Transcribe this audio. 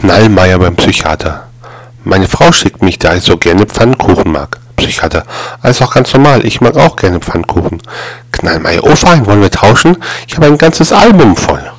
Knallmeier beim Psychiater. Meine Frau schickt mich, da ich so gerne Pfannkuchen mag. Psychiater. Alles auch ganz normal. Ich mag auch gerne Pfannkuchen. Knallmeier. Oh fein, wollen wir tauschen? Ich habe ein ganzes Album voll.